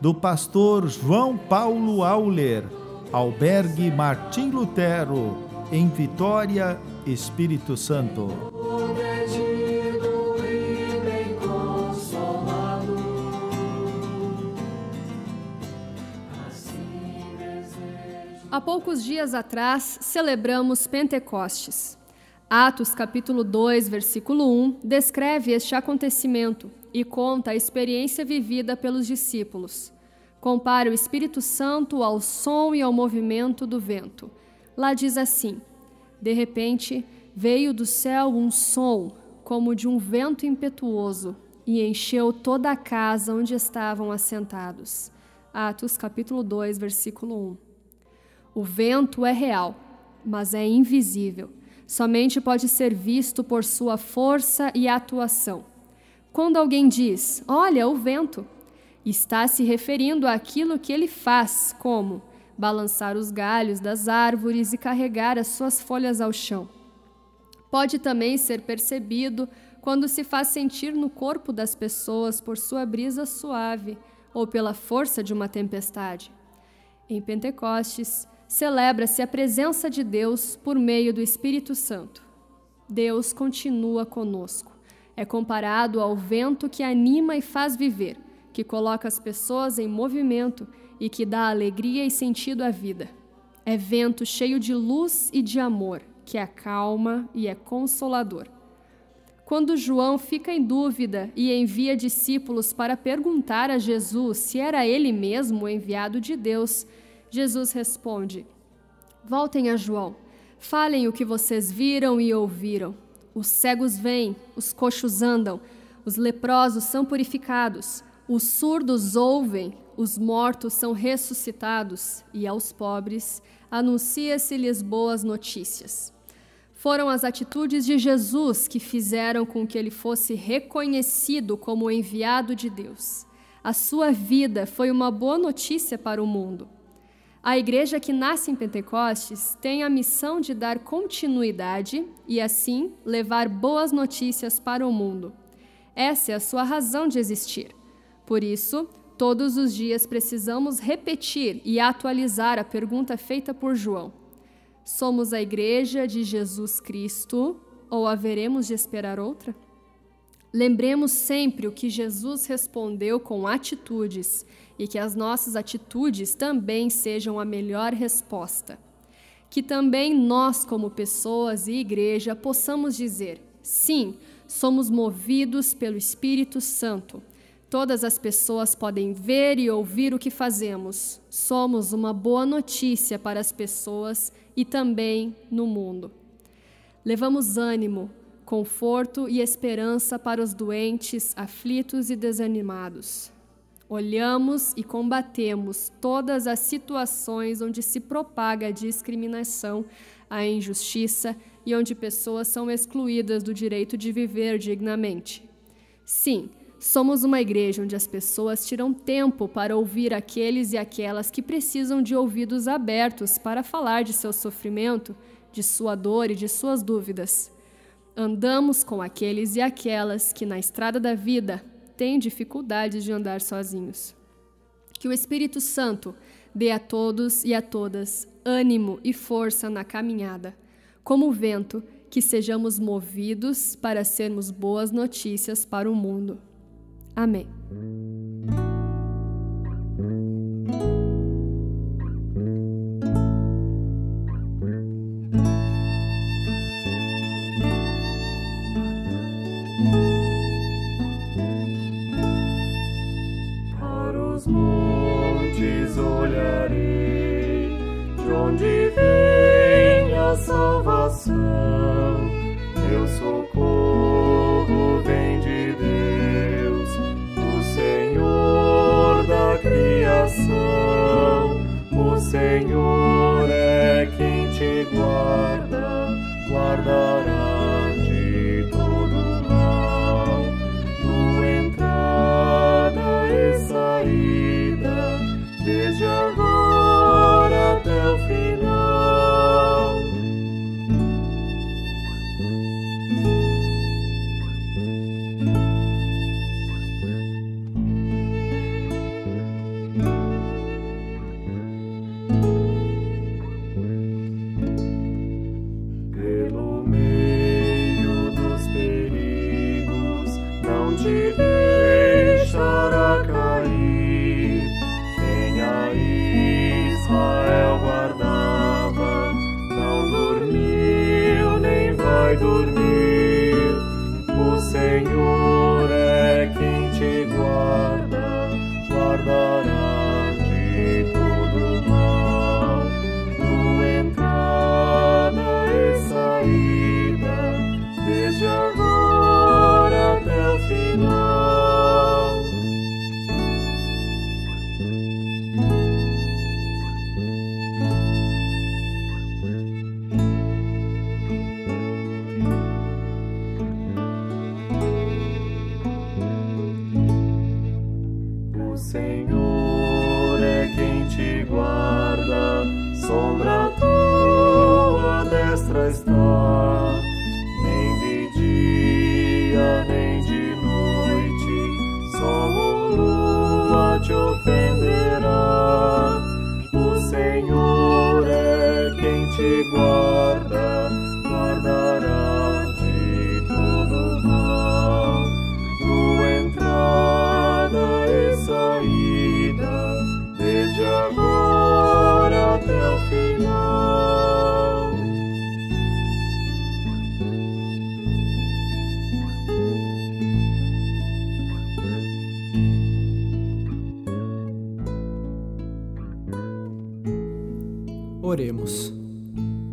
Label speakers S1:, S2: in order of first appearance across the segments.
S1: do pastor João Paulo Auler, albergue Martim Lutero, em Vitória, Espírito Santo.
S2: Há poucos dias atrás celebramos Pentecostes. Atos capítulo 2, versículo 1 descreve este acontecimento e conta a experiência vivida pelos discípulos. Compara o Espírito Santo ao som e ao movimento do vento. Lá diz assim: De repente veio do céu um som, como de um vento impetuoso, e encheu toda a casa onde estavam assentados. Atos capítulo 2, versículo 1. O vento é real, mas é invisível. Somente pode ser visto por sua força e atuação. Quando alguém diz, olha, o vento, está se referindo àquilo que ele faz, como balançar os galhos das árvores e carregar as suas folhas ao chão. Pode também ser percebido quando se faz sentir no corpo das pessoas por sua brisa suave ou pela força de uma tempestade. Em Pentecostes, celebra-se a presença de Deus por meio do Espírito Santo. Deus continua conosco é comparado ao vento que anima e faz viver, que coloca as pessoas em movimento e que dá alegria e sentido à vida. É vento cheio de luz e de amor, que acalma e é consolador. Quando João fica em dúvida e envia discípulos para perguntar a Jesus se era ele mesmo o enviado de Deus, Jesus responde: Voltem a João, falem o que vocês viram e ouviram os cegos vêm, os coxos andam, os leprosos são purificados, os surdos ouvem, os mortos são ressuscitados, e aos pobres anuncia-se-lhes boas notícias. Foram as atitudes de Jesus que fizeram com que ele fosse reconhecido como o enviado de Deus. A sua vida foi uma boa notícia para o mundo. A igreja que nasce em Pentecostes tem a missão de dar continuidade e, assim, levar boas notícias para o mundo. Essa é a sua razão de existir. Por isso, todos os dias precisamos repetir e atualizar a pergunta feita por João: Somos a igreja de Jesus Cristo ou haveremos de esperar outra? Lembremos sempre o que Jesus respondeu com atitudes e que as nossas atitudes também sejam a melhor resposta. Que também nós, como pessoas e igreja, possamos dizer: sim, somos movidos pelo Espírito Santo. Todas as pessoas podem ver e ouvir o que fazemos. Somos uma boa notícia para as pessoas e também no mundo. Levamos ânimo, conforto e esperança para os doentes, aflitos e desanimados. Olhamos e combatemos todas as situações onde se propaga a discriminação, a injustiça e onde pessoas são excluídas do direito de viver dignamente. Sim, somos uma igreja onde as pessoas tiram tempo para ouvir aqueles e aquelas que precisam de ouvidos abertos para falar de seu sofrimento, de sua dor e de suas dúvidas. Andamos com aqueles e aquelas que, na estrada da vida, têm dificuldades de andar sozinhos. Que o Espírito Santo dê a todos e a todas ânimo e força na caminhada, como o vento, que sejamos movidos para sermos boas notícias para o mundo. Amém.
S3: Perigos, não te Senhor é quem te guarda, sombra tua destra está. Nem de dia, nem de noite, sol ou lua te ofenderá. O Senhor é quem te guarda, guardará
S4: Oremos.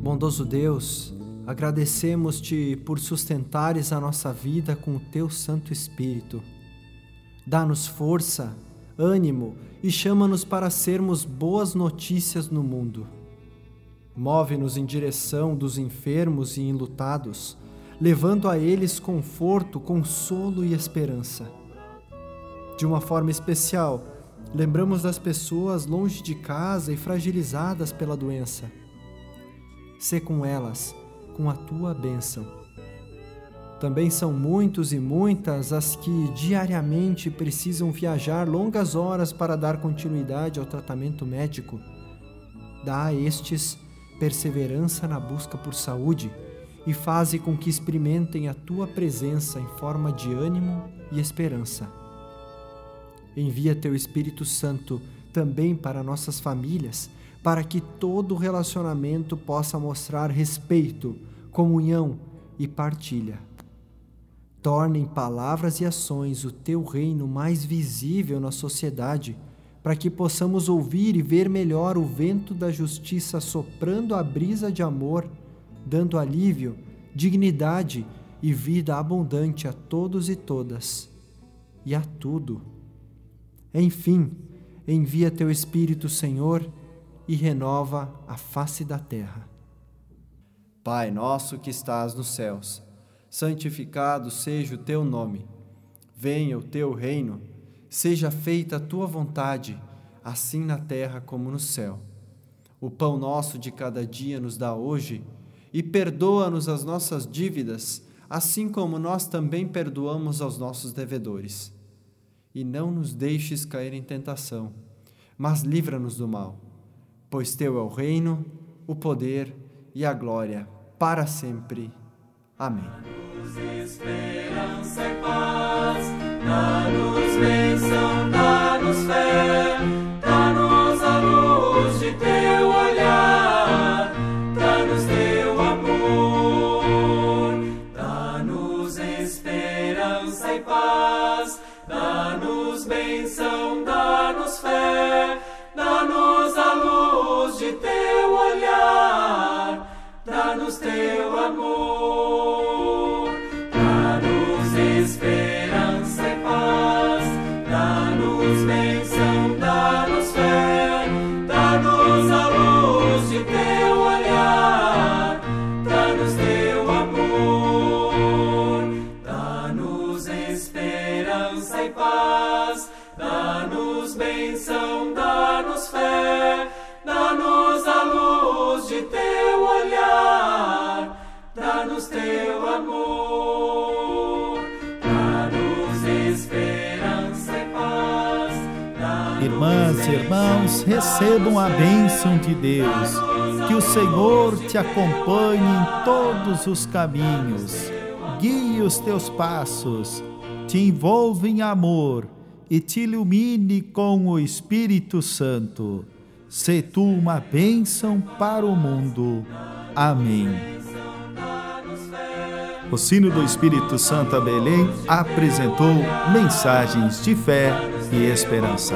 S4: Bondoso Deus, agradecemos-te por sustentares a nossa vida com o teu Santo Espírito. Dá-nos força, ânimo e chama-nos para sermos boas notícias no mundo. Move-nos em direção dos enfermos e enlutados, levando a eles conforto, consolo e esperança. De uma forma especial, lembramos das pessoas longe de casa e fragilizadas pela doença. Sê com elas, com a tua bênção. Também são muitos e muitas as que diariamente precisam viajar longas horas para dar continuidade ao tratamento médico. Dá a estes perseverança na busca por saúde e faze com que experimentem a tua presença em forma de ânimo e esperança. Envia teu Espírito Santo também para nossas famílias, para que todo relacionamento possa mostrar respeito, comunhão e partilha. Torne em palavras e ações o teu reino mais visível na sociedade, para que possamos ouvir e ver melhor o vento da justiça soprando a brisa de amor, dando alívio, dignidade e vida abundante a todos e todas, e a tudo. Enfim, envia teu Espírito, Senhor, e renova a face da terra. Pai nosso que estás nos céus, santificado seja o teu nome. Venha o teu reino, seja feita a tua vontade, assim na terra como no céu. O pão nosso de cada dia nos dá hoje, e perdoa-nos as nossas dívidas, assim como nós também perdoamos aos nossos devedores. E não nos deixes cair em tentação, mas livra-nos do mal, pois teu é o reino, o poder e a glória para sempre. Amém.
S3: dá-nos teu amor, dá-nos esperança e paz, dá-nos bênção, dá-nos fé, dá-nos a luz de teu olhar, dá-nos teu amor, dá-nos esperança e paz, dá-nos bênção,
S1: dá irmãos, recebam a bênção de Deus. Que o Senhor te acompanhe em todos os caminhos, guie os teus passos, te envolva em amor e te ilumine com o Espírito Santo. Se tu uma bênção para o mundo. Amém. O sino do Espírito Santo a Belém apresentou mensagens de fé e esperança.